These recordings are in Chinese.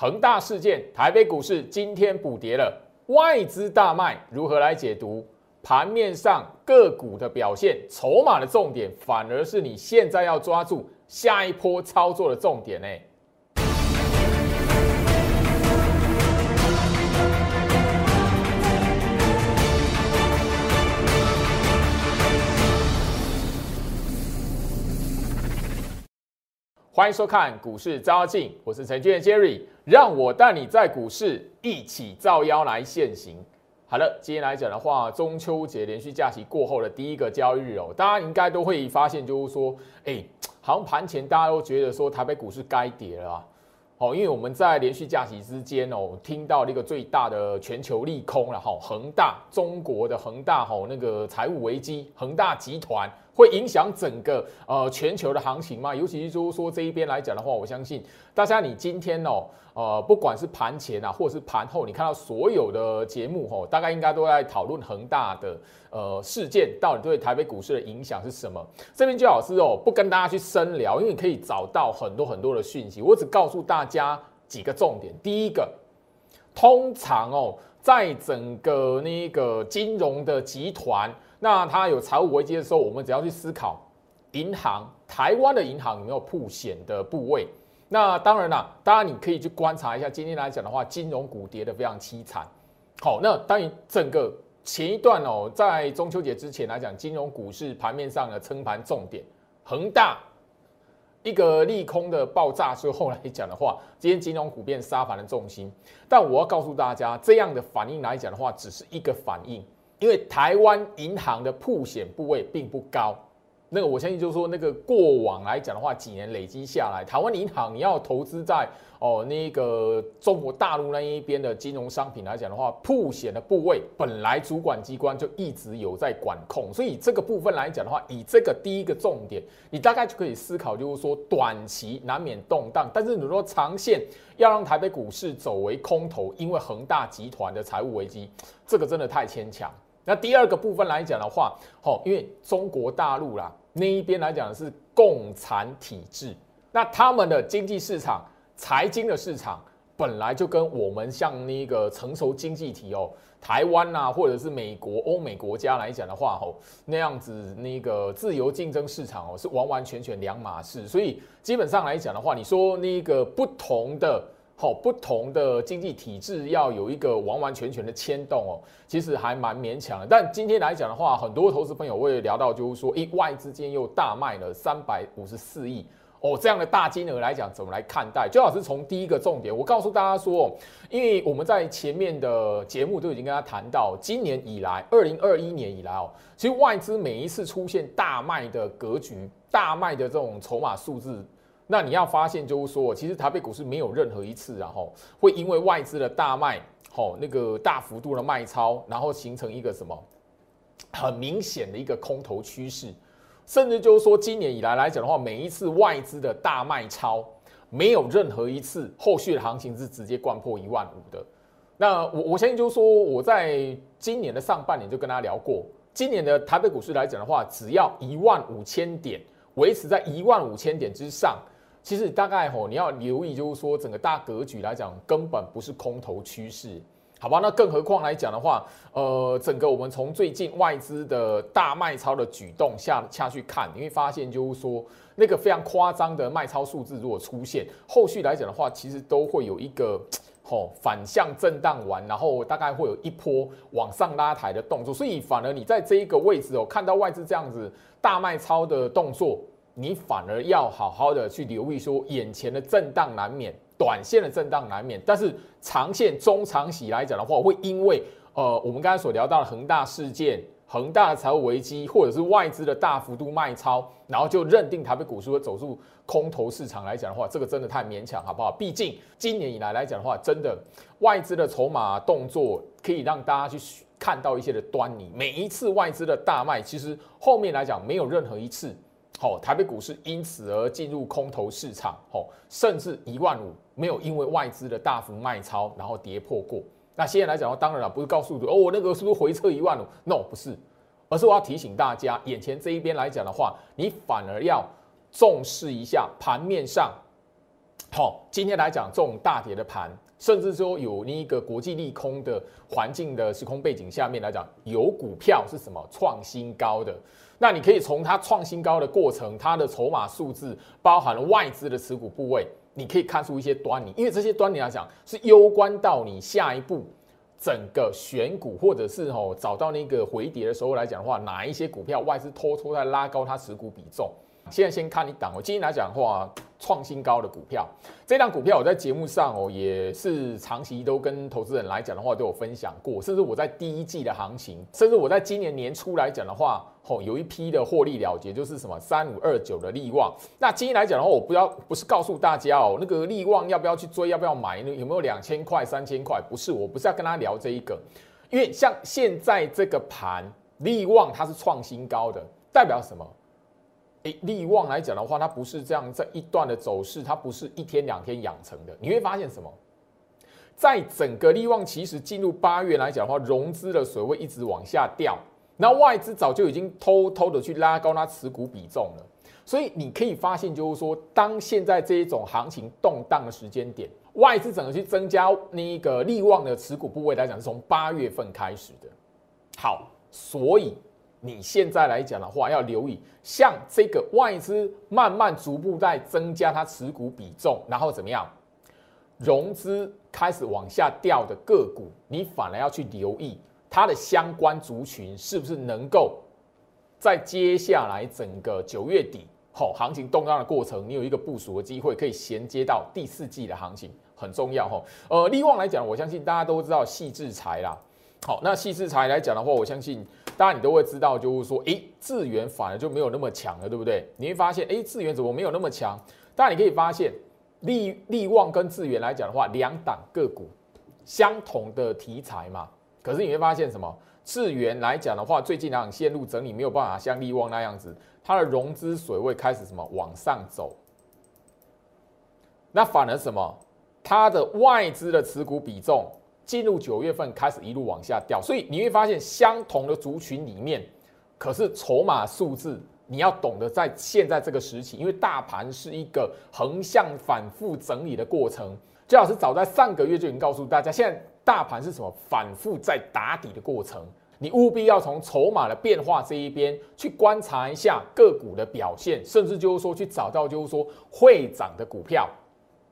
恒大事件，台北股市今天补跌了，外资大卖，如何来解读？盘面上个股的表现，筹码的重点，反而是你现在要抓住下一波操作的重点呢？欢迎收看股市招妖镜，我是陈俊的 Jerry，让我带你在股市一起造妖来现行。好了，今天来讲的话，中秋节连续假期过后的第一个交易日哦，大家应该都会发现，就是说，哎，好像盘前大家都觉得说台北股市该跌了啊。哦，因为我们在连续假期之间哦，听到那个最大的全球利空了哈，恒大中国的恒大哈那个财务危机，恒大集团会影响整个呃全球的行情吗？尤其是就是说这一边来讲的话，我相信大家你今天哦。呃，不管是盘前啊，或者是盘后，你看到所有的节目吼，大概应该都在讨论恒大的呃事件到底对台北股市的影响是什么。这边就老师哦，不跟大家去深聊，因为你可以找到很多很多的讯息。我只告诉大家几个重点。第一个，通常哦，在整个那个金融的集团，那它有财务危机的时候，我们只要去思考银行，台湾的银行有没有铺险的部位。那当然啦，当然你可以去观察一下，今天来讲的话，金融股跌得非常凄惨。好，那当然整个前一段哦，在中秋节之前来讲，金融股是盘面上的撑盘重点。恒大一个利空的爆炸之后来讲的话，今天金融股变杀盘的重心。但我要告诉大家，这样的反应来讲的话，只是一个反应，因为台湾银行的铺险部位并不高。那个我相信就是说，那个过往来讲的话，几年累积下来，台湾银行你要投资在哦那个中国大陆那一边的金融商品来讲的话，铺险的部位本来主管机关就一直有在管控，所以这个部分来讲的话，以这个第一个重点，你大概就可以思考，就是说短期难免动荡，但是你说长线要让台北股市走为空头，因为恒大集团的财务危机，这个真的太牵强。那第二个部分来讲的话，好，因为中国大陆啦。那一边来讲是共产体制，那他们的经济市场、财经的市场本来就跟我们像那个成熟经济体哦，台湾呐，或者是美国、欧美国家来讲的话，吼那样子那个自由竞争市场哦，是完完全全两码事。所以基本上来讲的话，你说那个不同的。好，不同的经济体制要有一个完完全全的牵动哦，其实还蛮勉强的。但今天来讲的话，很多投资朋友会聊到，就是说，诶，外资间又大卖了三百五十四亿哦，这样的大金额来讲，怎么来看待？最好是从第一个重点，我告诉大家说，因为我们在前面的节目都已经跟他谈到，今年以来，二零二一年以来哦，其实外资每一次出现大卖的格局、大卖的这种筹码数字。那你要发现，就是说，其实台北股市没有任何一次，然后会因为外资的大卖，吼那个大幅度的卖超，然后形成一个什么很明显的一个空头趋势，甚至就是说，今年以来来讲的话，每一次外资的大卖超，没有任何一次后续的行情是直接贯破一万五的。那我我相信就是说，我在今年的上半年就跟大家聊过，今年的台北股市来讲的话，只要一万五千点维持在一万五千点之上。其实大概吼，你要留意，就是说整个大格局来讲，根本不是空头趋势，好吧？那更何况来讲的话，呃，整个我们从最近外资的大卖超的举动下下去看，你会发现就是说那个非常夸张的卖超数字如果出现，后续来讲的话，其实都会有一个吼反向震荡完，然后大概会有一波往上拉抬的动作，所以反而你在这一个位置哦，看到外资这样子大卖超的动作。你反而要好好的去留意，说眼前的震荡难免，短线的震荡难免，但是长线、中长期来讲的话，会因为呃，我们刚才所聊到的恒大事件、恒大的财务危机，或者是外资的大幅度卖超，然后就认定台北股市会走入空头市场来讲的话，这个真的太勉强，好不好？毕竟今年以来来讲的话，真的外资的筹码动作可以让大家去看到一些的端倪。每一次外资的大卖，其实后面来讲没有任何一次。好，台北股市因此而进入空头市场，好，甚至一万五没有因为外资的大幅卖超，然后跌破过。那现在来讲的话，当然了，不是告诉你哦，我那个是不是回撤一万五？No，不是，而是我要提醒大家，眼前这一边来讲的话，你反而要重视一下盘面上好，今天来讲这种大跌的盘，甚至说有那个国际利空的环境的时空背景下面来讲，有股票是什么创新高的？那你可以从它创新高的过程，它的筹码数字，包含了外资的持股部位，你可以看出一些端倪，因为这些端倪来讲是攸关到你下一步整个选股，或者是哦找到那个回跌的时候来讲的话，哪一些股票外资偷偷在拉高它持股比重。现在先看你档，我今天来讲的话，创新高的股票，这档股票我在节目上哦也是长期都跟投资人来讲的话都有分享过，甚至我在第一季的行情，甚至我在今年年初来讲的话，哦有一批的获利了结，就是什么三五二九的利旺。那今天来讲的话，我不要不是告诉大家哦，那个利旺要不要去追，要不要买，有没有两千块、三千块？不是，我不是要跟他聊这一个，因为像现在这个盘，利旺它是创新高的，代表什么？诶，利旺来讲的话，它不是这样这一段的走势，它不是一天两天养成的。你会发现什么？在整个利旺其实进入八月来讲的话，融资的水位一直往下掉，那外资早就已经偷偷的去拉高它持股比重了。所以你可以发现，就是说，当现在这一种行情动荡的时间点，外资整个去增加那个利旺的持股部位来讲，是从八月份开始的。好，所以。你现在来讲的话，要留意像这个外资慢慢逐步在增加它持股比重，然后怎么样，融资开始往下掉的个股，你反而要去留意它的相关族群是不是能够在接下来整个九月底好行情动荡的过程，你有一个部署的机会，可以衔接到第四季的行情，很重要哈。呃，利旺来讲，我相信大家都知道细制裁啦。好，那细制裁来讲的话，我相信。大家你都会知道，就是说，哎，智源反而就没有那么强了，对不对？你会发现，哎，智源怎么没有那么强？但，你可以发现，利利旺跟智源来讲的话，两档个股相同的题材嘛。可是你会发现什么？智源来讲的话，最近两档线路整理没有办法像利旺那样子，它的融资水位开始什么往上走。那反而什么？它的外资的持股比重。进入九月份开始一路往下掉，所以你会发现相同的族群里面，可是筹码数字你要懂得在现在这个时期，因为大盘是一个横向反复整理的过程。最好是早在上个月就已经告诉大家，现在大盘是什么反复在打底的过程，你务必要从筹码的变化这一边去观察一下个股的表现，甚至就是说去找到就是说会涨的股票，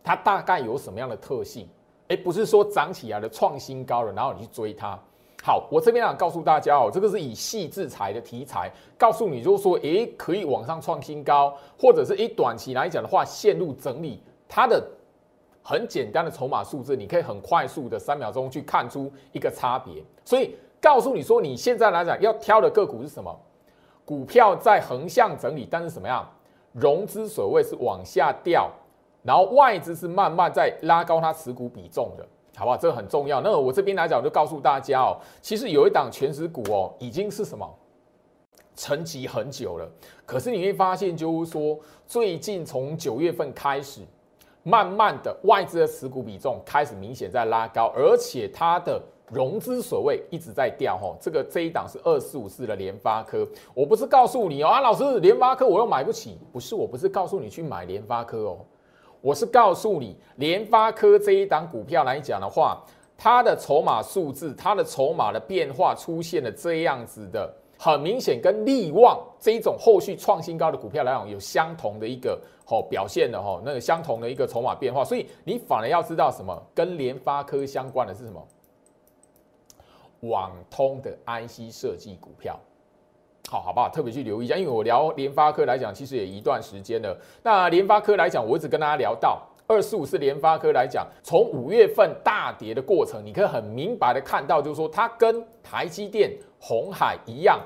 它大概有什么样的特性。哎，不是说涨起来的创新高了，然后你去追它。好，我这边想告诉大家哦，这个是以细制裁的题材，告诉你就是说，哎，可以往上创新高，或者是以短期来讲的话，陷入整理，它的很简单的筹码数字，你可以很快速的三秒钟去看出一个差别。所以告诉你说，你现在来讲要挑的个股是什么？股票在横向整理，但是什么样？融资水位是往下掉。然后外资是慢慢在拉高它持股比重的，好不好？这个很重要。那我这边来讲，就告诉大家哦，其实有一档全值股哦，已经是什么沉寂很久了。可是你会发现，就是说最近从九月份开始，慢慢的外资的持股比重开始明显在拉高，而且它的融资所谓一直在掉。吼，这个这一档是二四五四的联发科。我不是告诉你哦，啊，老师，联发科我又买不起。不是，我不是告诉你去买联发科哦。我是告诉你，联发科这一档股票来讲的话，它的筹码数字，它的筹码的变化出现了这样子的，很明显跟利旺这一种后续创新高的股票来讲有相同的一个哦表现的哈，那个相同的一个筹码变化，所以你反而要知道什么跟联发科相关的是什么？网通的 IC 设计股票。好，好不好？特别去留意一下，因为我聊联发科来讲，其实也一段时间了。那联发科来讲，我一直跟大家聊到二四五是联发科来讲，从五月份大跌的过程，你可以很明白的看到，就是说它跟台积电、红海一样，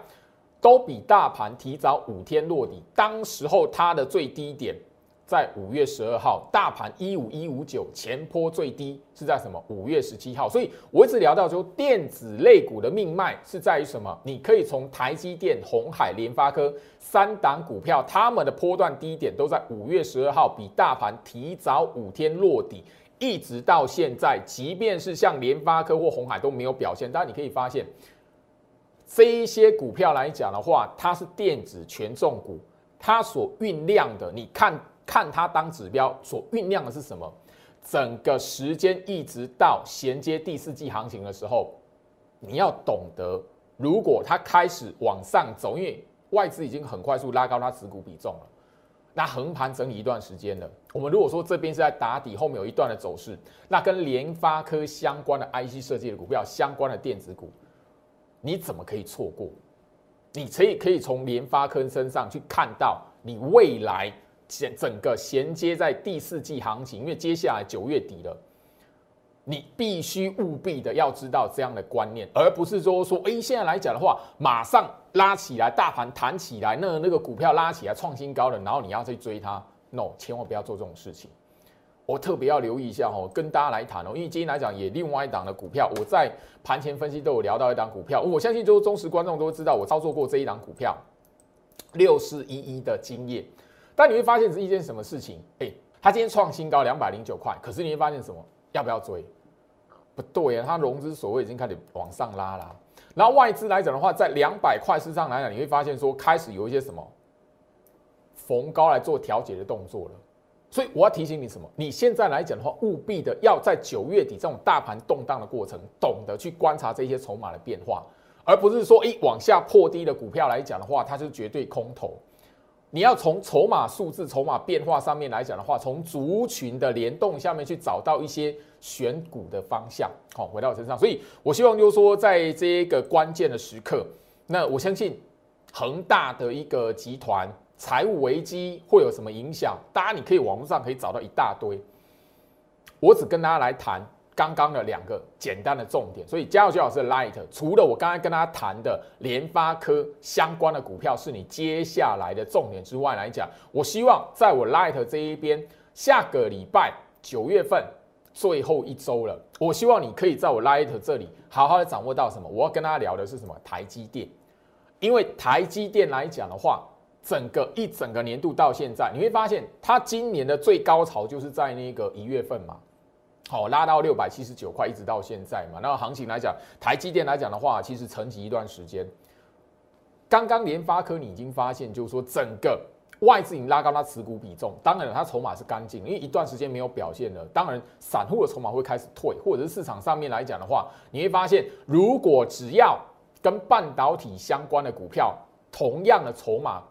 都比大盘提早五天落地。当时候它的最低点。在五月十二号，大盘一五一五九前坡最低是在什么？五月十七号。所以我一直聊到说，电子类股的命脉是在于什么？你可以从台积电、红海、联发科三档股票，他们的波段低点都在五月十二号，比大盘提早五天落底，一直到现在，即便是像联发科或红海都没有表现。但你可以发现，这一些股票来讲的话，它是电子权重股。它所酝酿的，你看看它当指标所酝酿的是什么？整个时间一直到衔接第四季行情的时候，你要懂得，如果它开始往上走，因为外资已经很快速拉高它持股比重了，那横盘整理一段时间了。我们如果说这边是在打底，后面有一段的走势，那跟联发科相关的 IC 设计的股票、相关的电子股，你怎么可以错过？你可以可以从联发科身上去看到你未来衔整个衔接在第四季行情，因为接下来九月底了，你必须务必的要知道这样的观念，而不是说说，哎，现在来讲的话，马上拉起来，大盘弹起来，那那个股票拉起来创新高了，然后你要去追它，no，千万不要做这种事情。我特别要留意一下哦，跟大家来谈哦，因为今天来讲也另外一档的股票，我在盘前分析都有聊到一档股票，我相信就是忠实观众都知道我操作过这一档股票六四一一的经验。但你会发现是一件什么事情？哎，它今天创新高两百零九块，可是你会发现什么？要不要追？不对啊，它融资所谓已经开始往上拉了。然后外资来讲的话，在两百块市上来讲，你会发现说开始有一些什么逢高来做调节的动作了。所以我要提醒你什么？你现在来讲的话，务必的要在九月底这种大盘动荡的过程，懂得去观察这些筹码的变化，而不是说，一往下破低的股票来讲的话，它是绝对空头。你要从筹码数字、筹码变化上面来讲的话，从族群的联动下面去找到一些选股的方向。好，回到我身上，所以我希望就是说，在这一个关键的时刻，那我相信恒大的一个集团。财务危机会有什么影响？大家你可以网络上可以找到一大堆。我只跟大家来谈刚刚的两个简单的重点。所以加入徐老师的 Light，除了我刚才跟大家谈的联发科相关的股票是你接下来的重点之外来讲，我希望在我 Light 这一边，下个礼拜九月份最后一周了，我希望你可以在我 Light 这里好好的掌握到什么？我要跟大家聊的是什么？台积电，因为台积电来讲的话。整个一整个年度到现在，你会发现它今年的最高潮就是在那个一月份嘛，好拉到六百七十九块，一直到现在嘛。那行情来讲，台积电来讲的话，其实沉寂一段时间。刚刚联发科你已经发现，就是说整个外资已经拉高它持股比重，当然了，它筹码是干净，因为一段时间没有表现了。当然，散户的筹码会开始退，或者是市场上面来讲的话，你会发现，如果只要跟半导体相关的股票，同样的筹码。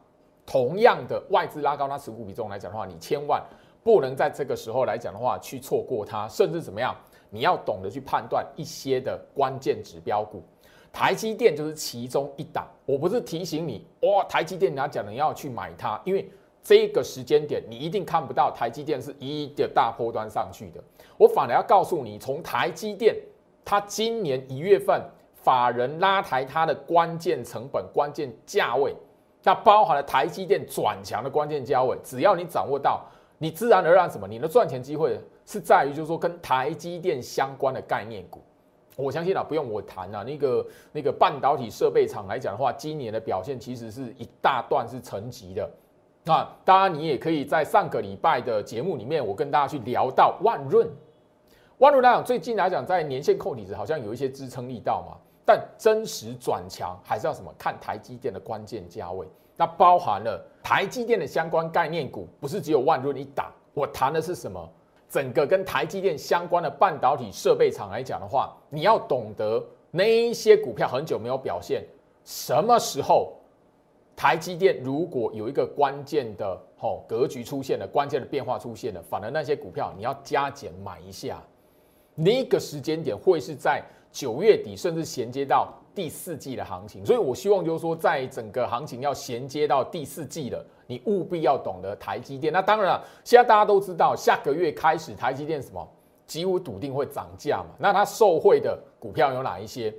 同样的外资拉高它持股比重来讲的话，你千万不能在这个时候来讲的话去错过它，甚至怎么样？你要懂得去判断一些的关键指标股，台积电就是其中一档。我不是提醒你哇，台积电你要讲你要去买它，因为这个时间点你一定看不到台积电是一的大波端上去的。我反而要告诉你，从台积电它今年一月份法人拉抬它的关键成本、关键价位。那包含了台积电转强的关键价位，只要你掌握到，你自然而然什么，你的赚钱机会是在于，就是说跟台积电相关的概念股。我相信啊，不用我谈啊，那个那个半导体设备厂来讲的话，今年的表现其实是一大段是沉级的。那当然，你也可以在上个礼拜的节目里面，我跟大家去聊到万润。万润来讲，最近来讲，在年线扣底子好像有一些支撑力道嘛。但真实转强还是要什么？看台积电的关键价位，那包含了台积电的相关概念股，不是只有万润一档。我谈的是什么？整个跟台积电相关的半导体设备厂来讲的话，你要懂得那一些股票很久没有表现，什么时候台积电如果有一个关键的吼格局出现了，关键的变化出现了，反而那些股票你要加减买一下，那个时间点会是在。九月底甚至衔接到第四季的行情，所以我希望就是说，在整个行情要衔接到第四季了，你务必要懂得台积电。那当然了，现在大家都知道，下个月开始台积电什么几乎笃定会涨价嘛。那它受惠的股票有哪一些？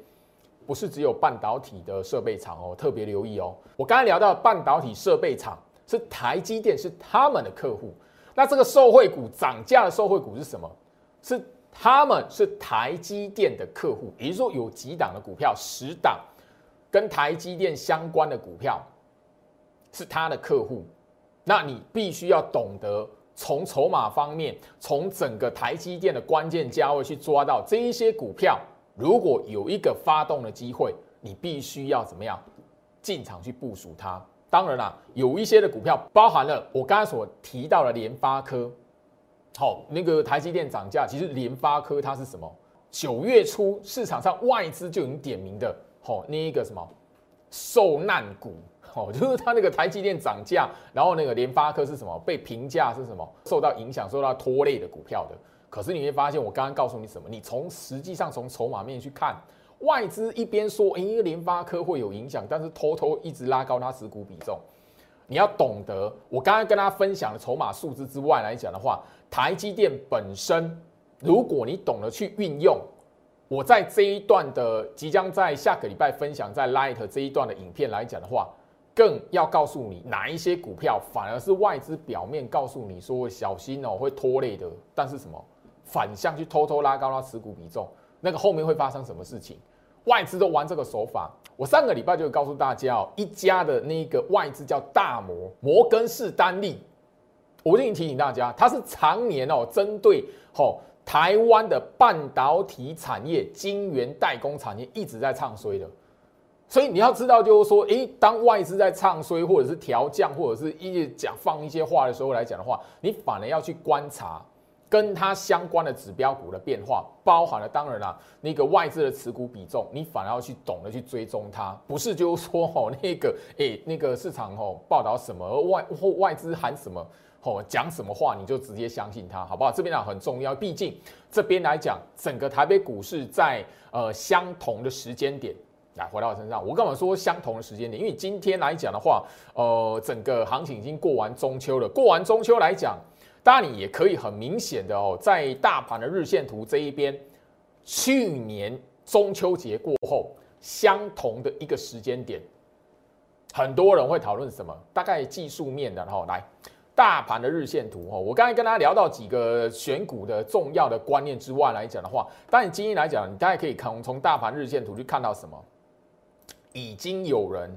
不是只有半导体的设备厂哦，特别留意哦。我刚才聊到半导体设备厂是台积电是他们的客户，那这个受惠股涨价的受惠股是什么？是。他们是台积电的客户，也就是说有几档的股票，十档跟台积电相关的股票是他的客户。那你必须要懂得从筹码方面，从整个台积电的关键价位去抓到这一些股票。如果有一个发动的机会，你必须要怎么样进场去部署它？当然啦，有一些的股票包含了我刚才所提到的联发科，好，那个台积电涨价，其实联发科它是什么？九月初市场上外资就已经点名的，好，那一个什么受难股，好，就是它那个台积电涨价，然后那个联发科是什么？被评价是什么？受到影响、受到拖累的股票的。可是你会发现，我刚刚告诉你什么？你从实际上从筹码面去看，外资一边说，哎，联发科会有影响，但是偷偷一直拉高它持股比重。你要懂得，我刚刚跟大家分享的筹码数字之外来讲的话，台积电本身，如果你懂得去运用，我在这一段的即将在下个礼拜分享在 Light 这一段的影片来讲的话，更要告诉你哪一些股票反而是外资表面告诉你说小心哦会拖累的，但是什么？反向去偷偷拉高它持股比重，那个后面会发生什么事情？外资都玩这个手法。我上个礼拜就告诉大家哦，一家的那个外资叫大摩摩根士丹利，我已经提醒大家，它是常年哦针对吼台湾的半导体产业、晶圆代工产业一直在唱衰的。所以你要知道，就是说，诶，当外资在唱衰或者是调降或者是一讲放一些话的时候来讲的话，你反而要去观察。跟它相关的指标股的变化，包含了当然啦，那个外资的持股比重，你反而要去懂得去追踪它，不是就是说哦那个诶那个市场哦报道什么外或外资喊什么哦讲什么话，你就直接相信他，好不好？这边呢很重要，毕竟这边来讲，整个台北股市在呃相同的时间点来回到我身上，我干嘛说相同的时间点？因为今天来讲的话，呃整个行情已经过完中秋了，过完中秋来讲。当然，你也可以很明显的哦，在大盘的日线图这一边，去年中秋节过后，相同的一个时间点，很多人会讨论什么？大概技术面的哈，来大盘的日线图哈，我刚才跟大家聊到几个选股的重要的观念之外来讲的话，当然今天来讲，你大概可以看从大盘日线图去看到什么？已经有人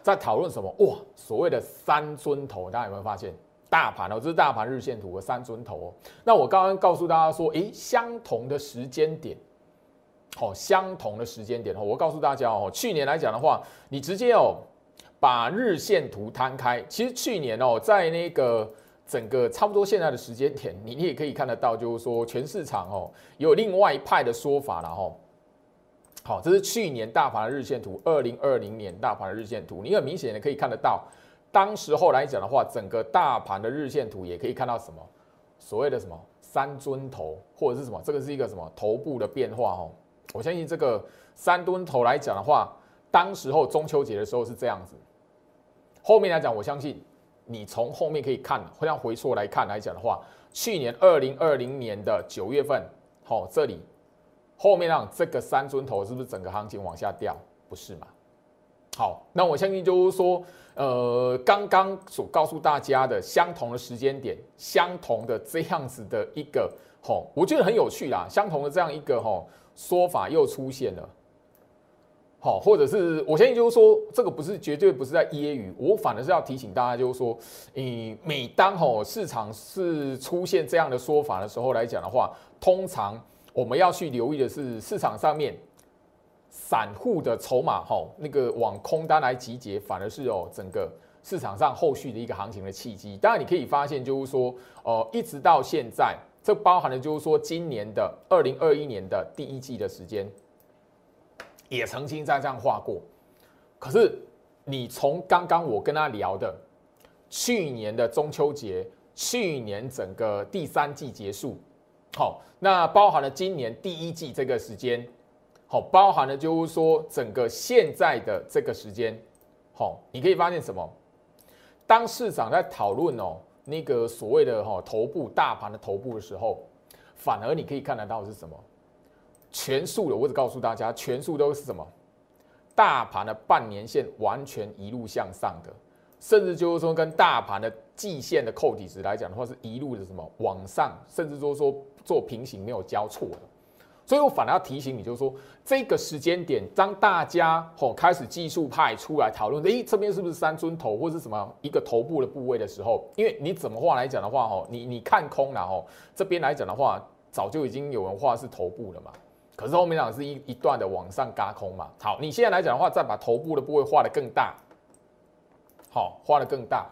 在讨论什么？哇，所谓的三尊头，大家有没有发现？大盘哦，这是大盘日线图的三尊头哦。那我刚刚告诉大家说，诶，相同的时间点，好，相同的时间点哦。我告诉大家哦，去年来讲的话，你直接哦把日线图摊开，其实去年哦，在那个整个差不多现在的时间点，你你也可以看得到，就是说全市场哦有另外一派的说法了哈。好，这是去年大盘的日线图，二零二零年大盘的日线图，你很明显的可以看得到。当时候来讲的话，整个大盘的日线图也可以看到什么所谓的什么三尊头，或者是什么，这个是一个什么头部的变化哦。我相信这个三吨头来讲的话，当时候中秋节的时候是这样子。后面来讲，我相信你从后面可以看，会让回溯来看来讲的话，去年二零二零年的九月份，好，这里后面让这个三尊头是不是整个行情往下掉？不是嘛？好，那我相信就是说。呃，刚刚所告诉大家的相同的时间点，相同的这样子的一个吼，我觉得很有趣啦。相同的这样一个吼说法又出现了，好，或者是我相信就是说，这个不是绝对不是在揶揄，我反而是要提醒大家，就是说，你每当吼市场是出现这样的说法的时候来讲的话，通常我们要去留意的是市场上面。散户的筹码哈，那个往空单来集结，反而是哦整个市场上后续的一个行情的契机。当然，你可以发现就是说，呃，一直到现在，这包含了就是说，今年的二零二一年的第一季的时间，也曾经在这样画过。可是，你从刚刚我跟他聊的去年的中秋节，去年整个第三季结束，好，那包含了今年第一季这个时间。好，包含了就是说，整个现在的这个时间，好，你可以发现什么？当市场在讨论哦，那个所谓的哈头部大盘的头部的时候，反而你可以看得到是什么？全数的，我只告诉大家，全数都是什么？大盘的半年线完全一路向上的，甚至就是说跟大盘的季线的扣底值来讲的话，是一路的什么往上，甚至说说做平行没有交错的。所以我反而要提醒你，就是说这个时间点，当大家吼开始技术派出来讨论，诶，这边是不是三尊头或是什么一个头部的部位的时候，因为你怎么话来讲的话，吼，你你看空了吼，这边来讲的话，早就已经有人画是头部了嘛，可是后面讲是一一段的往上嘎空嘛。好，你现在来讲的话，再把头部的部位画的更大，好，画的更大。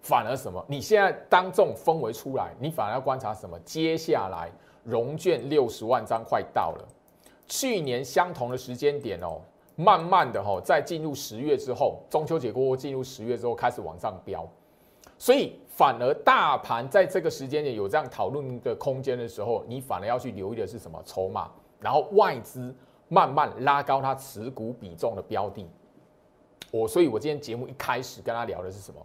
反而什么？你现在当这种氛围出来，你反而要观察什么？接下来融券六十万张快到了，去年相同的时间点哦，慢慢的哈，在进入十月之后，中秋节过后进入十月之后开始往上飙，所以反而大盘在这个时间点有这样讨论的空间的时候，你反而要去留意的是什么？筹码，然后外资慢慢拉高它持股比重的标的。我所以，我今天节目一开始跟他聊的是什么？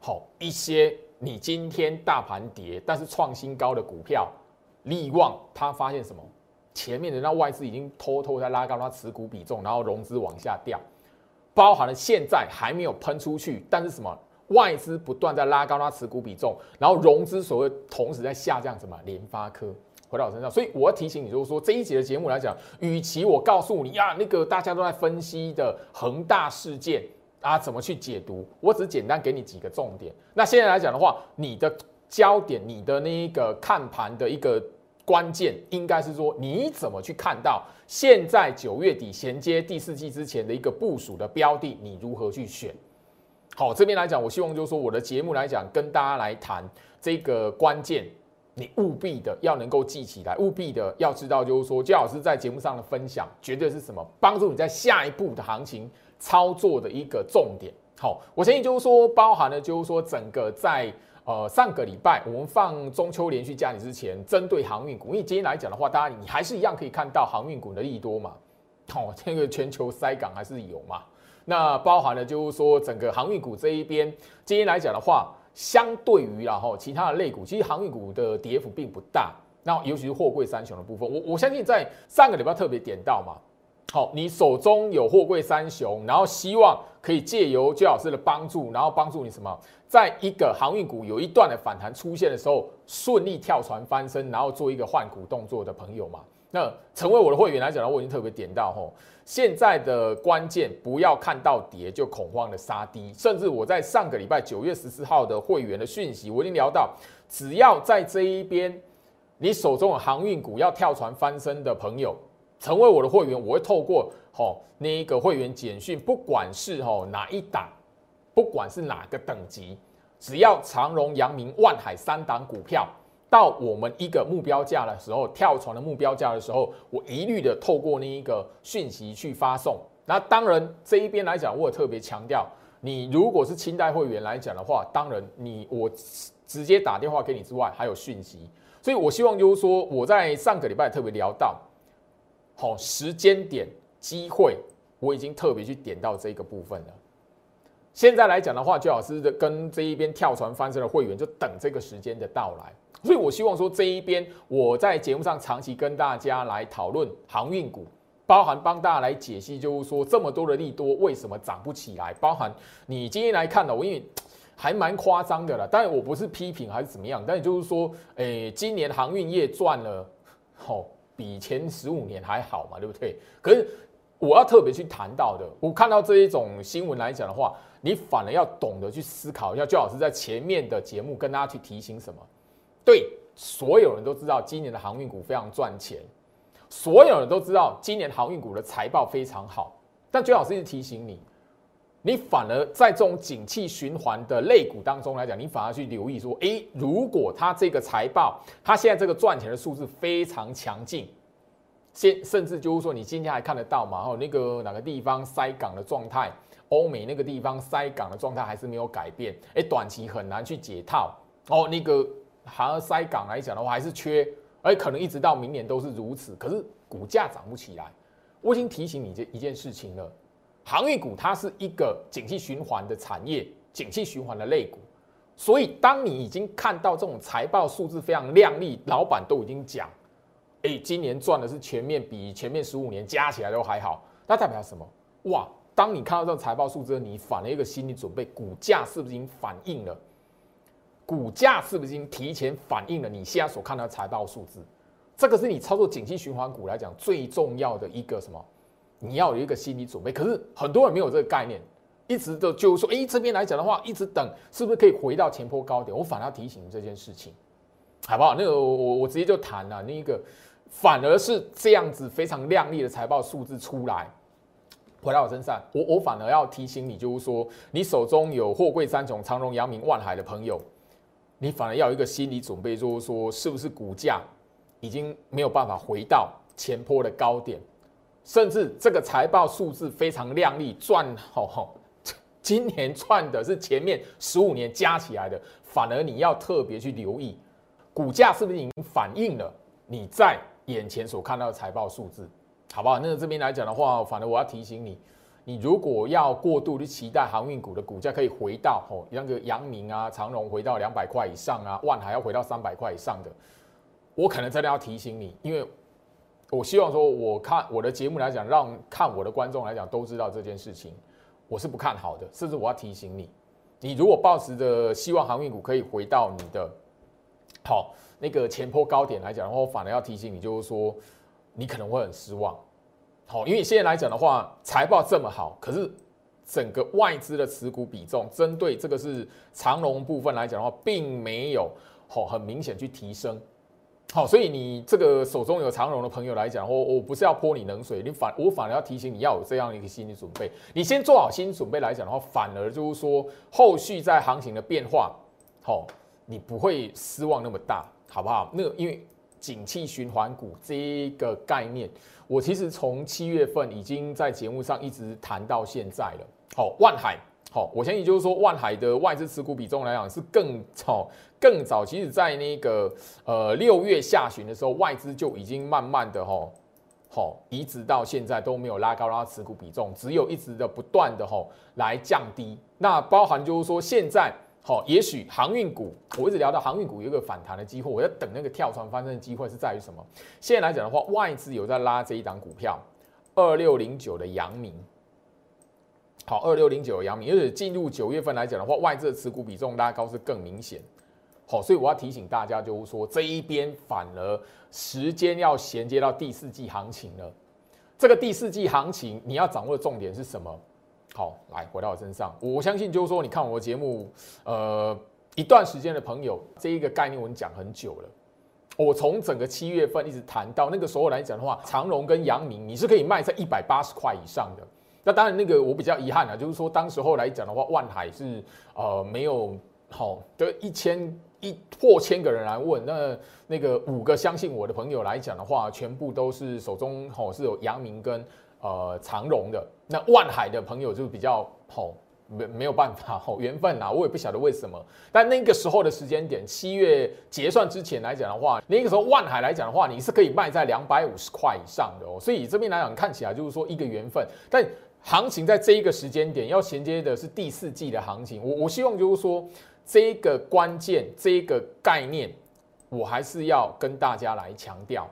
好一些，你今天大盘跌，但是创新高的股票，利旺，他发现什么？前面的那外资已经偷偷在拉高它持股比重，然后融资往下掉，包含了现在还没有喷出去，但是什么？外资不断在拉高它持股比重，然后融资所谓同时在下降，什么？联发科回到我身上，所以我要提醒你，就是说这一节的节目来讲，与其我告诉你呀，那个大家都在分析的恒大事件。啊，怎么去解读？我只简单给你几个重点。那现在来讲的话，你的焦点，你的那一个看盘的一个关键，应该是说你怎么去看到现在九月底衔接第四季之前的一个部署的标的，你如何去选？好，这边来讲，我希望就是说我的节目来讲，跟大家来谈这个关键，你务必的要能够记起来，务必的要知道，就是说焦老师在节目上的分享，绝对是什么帮助你在下一步的行情。操作的一个重点，好，我相信就是说，包含了就是说，整个在呃上个礼拜我们放中秋连续假期之前，针对航运股，因为今天来讲的话，当然你还是一样可以看到航运股的利多嘛，好，这个全球塞港还是有嘛，那包含了就是说，整个航运股这一边，今天来讲的话，相对于然后其他的类股，其实航运股的跌幅并不大，那尤其是货柜三雄的部分，我我相信在上个礼拜特别点到嘛。好，你手中有货柜三雄，然后希望可以借由周老师的帮助，然后帮助你什么，在一个航运股有一段的反弹出现的时候，顺利跳船翻身，然后做一个换股动作的朋友嘛？那成为我的会员来讲呢，我已经特别点到吼，现在的关键不要看到跌就恐慌的杀低，甚至我在上个礼拜九月十四号的会员的讯息，我已经聊到，只要在这一边，你手中有航运股要跳船翻身的朋友。成为我的会员，我会透过吼那一个会员简讯，不管是吼哪一档，不管是哪个等级，只要长荣、阳明、万海三档股票到我们一个目标价的时候，跳船的目标价的时候，我一律的透过那一个讯息去发送。那当然这一边来讲，我也特别强调，你如果是清代会员来讲的话，当然你我直接打电话给你之外，还有讯息。所以我希望就是说，我在上个礼拜特别聊到。好，时间点、机会，我已经特别去点到这个部分了。现在来讲的话，最好是的跟这一边跳船翻身的会员，就等这个时间的到来。所以我希望说，这一边我在节目上长期跟大家来讨论航运股，包含帮大家来解析，就是说这么多的利多为什么涨不起来？包含你今天来看的，我因为还蛮夸张的了。但我不是批评还是怎么样，但也就是说，诶，今年航运业赚了，好。比前十五年还好嘛，对不对？可是我要特别去谈到的，我看到这一种新闻来讲的话，你反而要懂得去思考一下。周老师在前面的节目跟大家去提醒什么？对，所有人都知道今年的航运股非常赚钱，所有人都知道今年航运股的财报非常好，但周老师提醒你。你反而在这种景气循环的类股当中来讲，你反而去留意说，诶，如果它这个财报，它现在这个赚钱的数字非常强劲，先甚至就是说，你今天还看得到嘛？哦，那个哪个地方塞港的状态，欧美那个地方塞港的状态还是没有改变，诶，短期很难去解套哦。那个好像塞港来讲的话，还是缺，而可能一直到明年都是如此。可是股价涨不起来，我已经提醒你这一件事情了。航运股它是一个景气循环的产业，景气循环的类股，所以当你已经看到这种财报数字非常亮丽，老板都已经讲，哎，今年赚的是全面比前面十五年加起来都还好，那代表什么？哇！当你看到这种财报数字，你反了一个心理准备，股价是不是已经反映了？股价是不是已经提前反映了你现在所看到的财报数字？这个是你操作景气循环股来讲最重要的一个什么？你要有一个心理准备，可是很多人没有这个概念，一直都就说，哎，这边来讲的话，一直等是不是可以回到前坡高点？我反而提醒这件事情，好不好？那个我我直接就谈了，那个反而是这样子非常亮丽的财报数字出来，回到我身上，我我反而要提醒你，就是说，你手中有货柜三雄、长荣、阳明、万海的朋友，你反而要有一个心理准备，就是说，是不是股价已经没有办法回到前坡的高点，甚至这个财报数字非常亮丽，赚吼吼，今年赚的是前面十五年加起来的，反而你要特别去留意，股价是不是已经反映了你在眼前所看到的财报数字。好不好？那这边来讲的话，反正我要提醒你，你如果要过度去期待航运股的股价可以回到哦，那个阳明啊、长荣回到两百块以上啊，万海要回到三百块以上的，我可能真的要提醒你，因为我希望说，我看我的节目来讲，让看我的观众来讲都知道这件事情，我是不看好的，甚至我要提醒你，你如果抱持着希望航运股可以回到你的好那个前坡高点来讲然后，反而要提醒你，就是说。你可能会很失望，好，因为现在来讲的话，财报这么好，可是整个外资的持股比重，针对这个是长龙部分来讲的话，并没有好很明显去提升，好，所以你这个手中有长龙的朋友来讲，我我不是要泼你冷水，你反我反而要提醒你要有这样一个心理准备，你先做好心理准备来讲的话，反而就是说后续在行情的变化，好，你不会失望那么大，好不好？那因为。景气循环股这个概念，我其实从七月份已经在节目上一直谈到现在了。好，万海，好，我相信就是说，万海的外资持股比重来讲是更早、更早。其实，在那个呃六月下旬的时候，外资就已经慢慢的哈，好，一直到现在都没有拉高它持股比重，只有一直的不断的哈来降低。那包含就是说现在。好，也许航运股，我一直聊到航运股有一个反弹的机会，我在等那个跳船翻身的机会是在于什么？现在来讲的话，外资有在拉这一档股票，二六零九的阳明。好，二六零九的阳明，而且进入九月份来讲的话，外资的持股比重拉高是更明显。好，所以我要提醒大家，就是说这一边反而时间要衔接到第四季行情了。这个第四季行情，你要掌握的重点是什么？好，来回到我身上，我相信就是说，你看我节目，呃，一段时间的朋友，这一个概念我讲很久了。我从整个七月份一直谈到那个时候来讲的话，长隆跟阳明，你是可以卖在一百八十块以上的。那当然，那个我比较遗憾啊，就是说当时候来讲的话，万海是呃没有好的一千一破千个人来问，那那个五个相信我的朋友来讲的话，全部都是手中好是有阳明跟。呃，长荣的那万海的朋友就比较好，没没有办法好缘分呐，我也不晓得为什么。但那个时候的时间点，七月结算之前来讲的话，那个时候万海来讲的话，你是可以卖在两百五十块以上的哦。所以这边来讲，看起来就是说一个缘分。但行情在这一个时间点要衔接的是第四季的行情，我我希望就是说这个关键这个概念，我还是要跟大家来强调。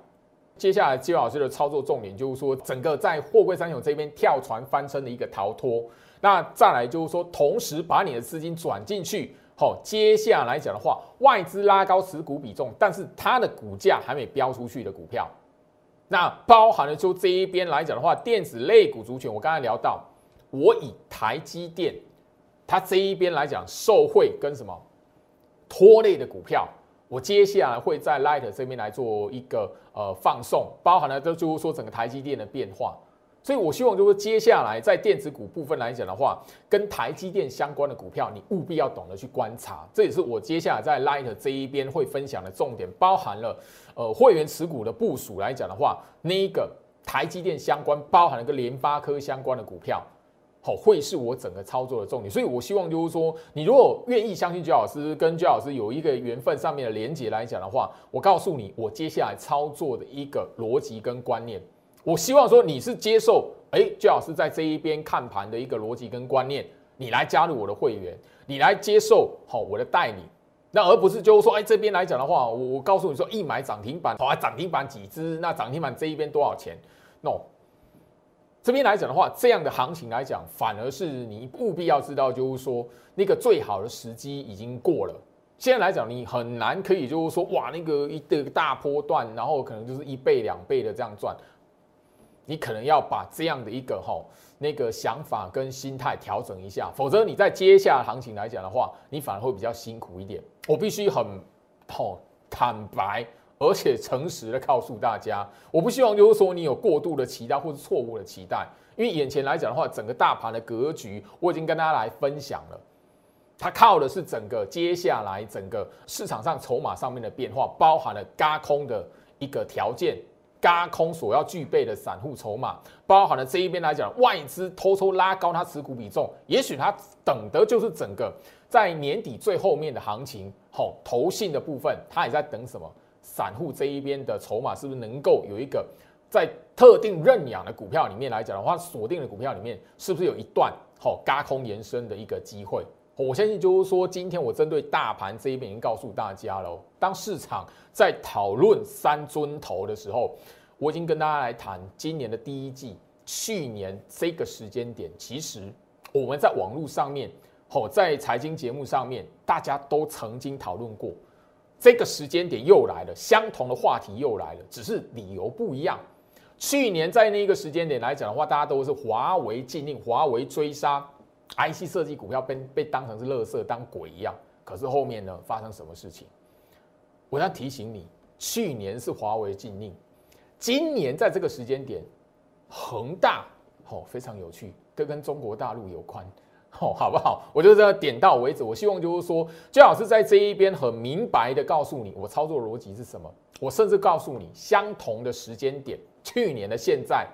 接下来，季老师的操作重点就是说，整个在货柜三雄这边跳船翻身的一个逃脱。那再来就是说，同时把你的资金转进去。好，接下来讲的话，外资拉高持股比重，但是它的股价还没飙出去的股票，那包含了就这一边来讲的话，电子类股族群，我刚才聊到，我以台积电，它这一边来讲，受惠跟什么拖累的股票。我接下来会在 Light 这边来做一个呃放送，包含了这就是说整个台积电的变化，所以我希望就是接下来在电子股部分来讲的话，跟台积电相关的股票，你务必要懂得去观察，这也是我接下来在 Light 这一边会分享的重点，包含了呃会员持股的部署来讲的话，那一个台积电相关，包含了跟联发科相关的股票。好，会是我整个操作的重点，所以我希望就是说，你如果愿意相信焦老师，跟焦老师有一个缘分上面的连接来讲的话，我告诉你，我接下来操作的一个逻辑跟观念，我希望说你是接受，哎，焦老师在这一边看盘的一个逻辑跟观念，你来加入我的会员，你来接受好我的带领，那而不是就是说，哎，这边来讲的话，我我告诉你说，一买涨停板，好，涨停板几只，那涨停板这一边多少钱？no。这边来讲的话，这样的行情来讲，反而是你务必要知道，就是说那个最好的时机已经过了。现在来讲，你很难可以就是说，哇，那个一个大波段，然后可能就是一倍两倍的这样赚。你可能要把这样的一个哈那个想法跟心态调整一下，否则你在接下来行情来讲的话，你反而会比较辛苦一点。我必须很好坦白，而且诚实的告诉大家，我不希望就是说你有过度的期待或者错误的期待，因为眼前来讲的话，整个大盘的格局我已经跟大家来分享了，它靠的是整个接下来整个市场上筹码上面的变化，包含了嘎空的一个条件。嘎空所要具备的散户筹码，包含了这一边来讲，外资偷偷拉高它持股比重，也许它等的就是整个在年底最后面的行情，好，投信的部分，它也在等什么？散户这一边的筹码是不是能够有一个在特定认养的股票里面来讲的话，锁定的股票里面是不是有一段好嘎空延伸的一个机会？我相信就是说，今天我针对大盘这一边已经告诉大家了。当市场在讨论三尊头的时候，我已经跟大家来谈今年的第一季。去年这个时间点，其实我们在网络上面，哦，在财经节目上面，大家都曾经讨论过。这个时间点又来了，相同的话题又来了，只是理由不一样。去年在那个时间点来讲的话，大家都是华为禁令，华为追杀。IC 设计股票被被当成是垃圾当鬼一样，可是后面呢发生什么事情？我要提醒你，去年是华为禁令，今年在这个时间点，恒大哦非常有趣，都跟中国大陆有关哦，好不好？我就这样点到为止。我希望就是说，最好是在这一边很明白的告诉你，我操作逻辑是什么。我甚至告诉你，相同的时间点，去年的现在。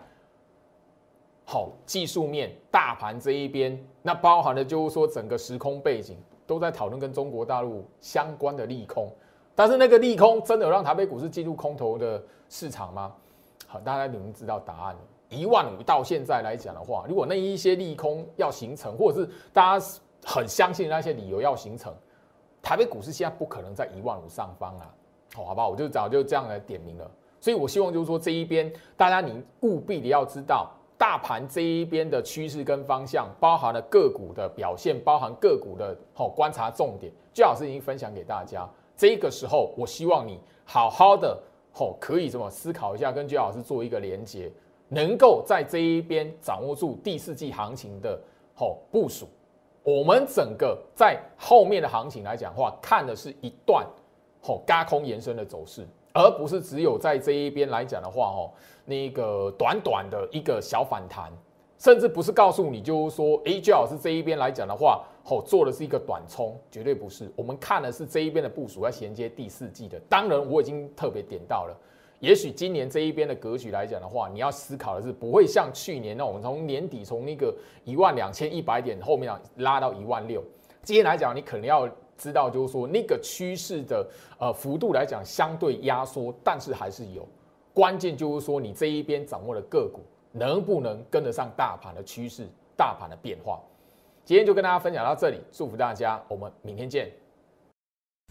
好，技术面大盘这一边，那包含的就是说整个时空背景都在讨论跟中国大陆相关的利空，但是那个利空真的有让台北股市进入空头的市场吗？好，大家你们知道答案了。一万五到现在来讲的话，如果那一些利空要形成，或者是大家很相信那些理由要形成，台北股市现在不可能在一万五上方啊。好，好不好？我就早就这样来点名了。所以我希望就是说这一边大家你务必的要知道。大盘这一边的趋势跟方向，包含了个股的表现，包含个股的好观察重点，最老师已经分享给大家。这个时候，我希望你好好的好可以这么思考一下，跟居老师做一个连接，能够在这一边掌握住第四季行情的好部署。我们整个在后面的行情来讲话，看的是一段好高空延伸的走势。而不是只有在这一边来讲的话，哦，那个短短的一个小反弹，甚至不是告诉你，就是说，哎，最好是这一边来讲的话，哦，做的是一个短冲，绝对不是。我们看的是这一边的部署，要衔接第四季的。当然，我已经特别点到了，也许今年这一边的格局来讲的话，你要思考的是，不会像去年那种从年底从那个一万两千一百点后面拉到一万六。今天来讲，你可能要。知道就是说那个趋势的呃幅度来讲相对压缩，但是还是有关键就是说你这一边掌握的个股能不能跟得上大盘的趋势、大盘的变化。今天就跟大家分享到这里，祝福大家，我们明天见。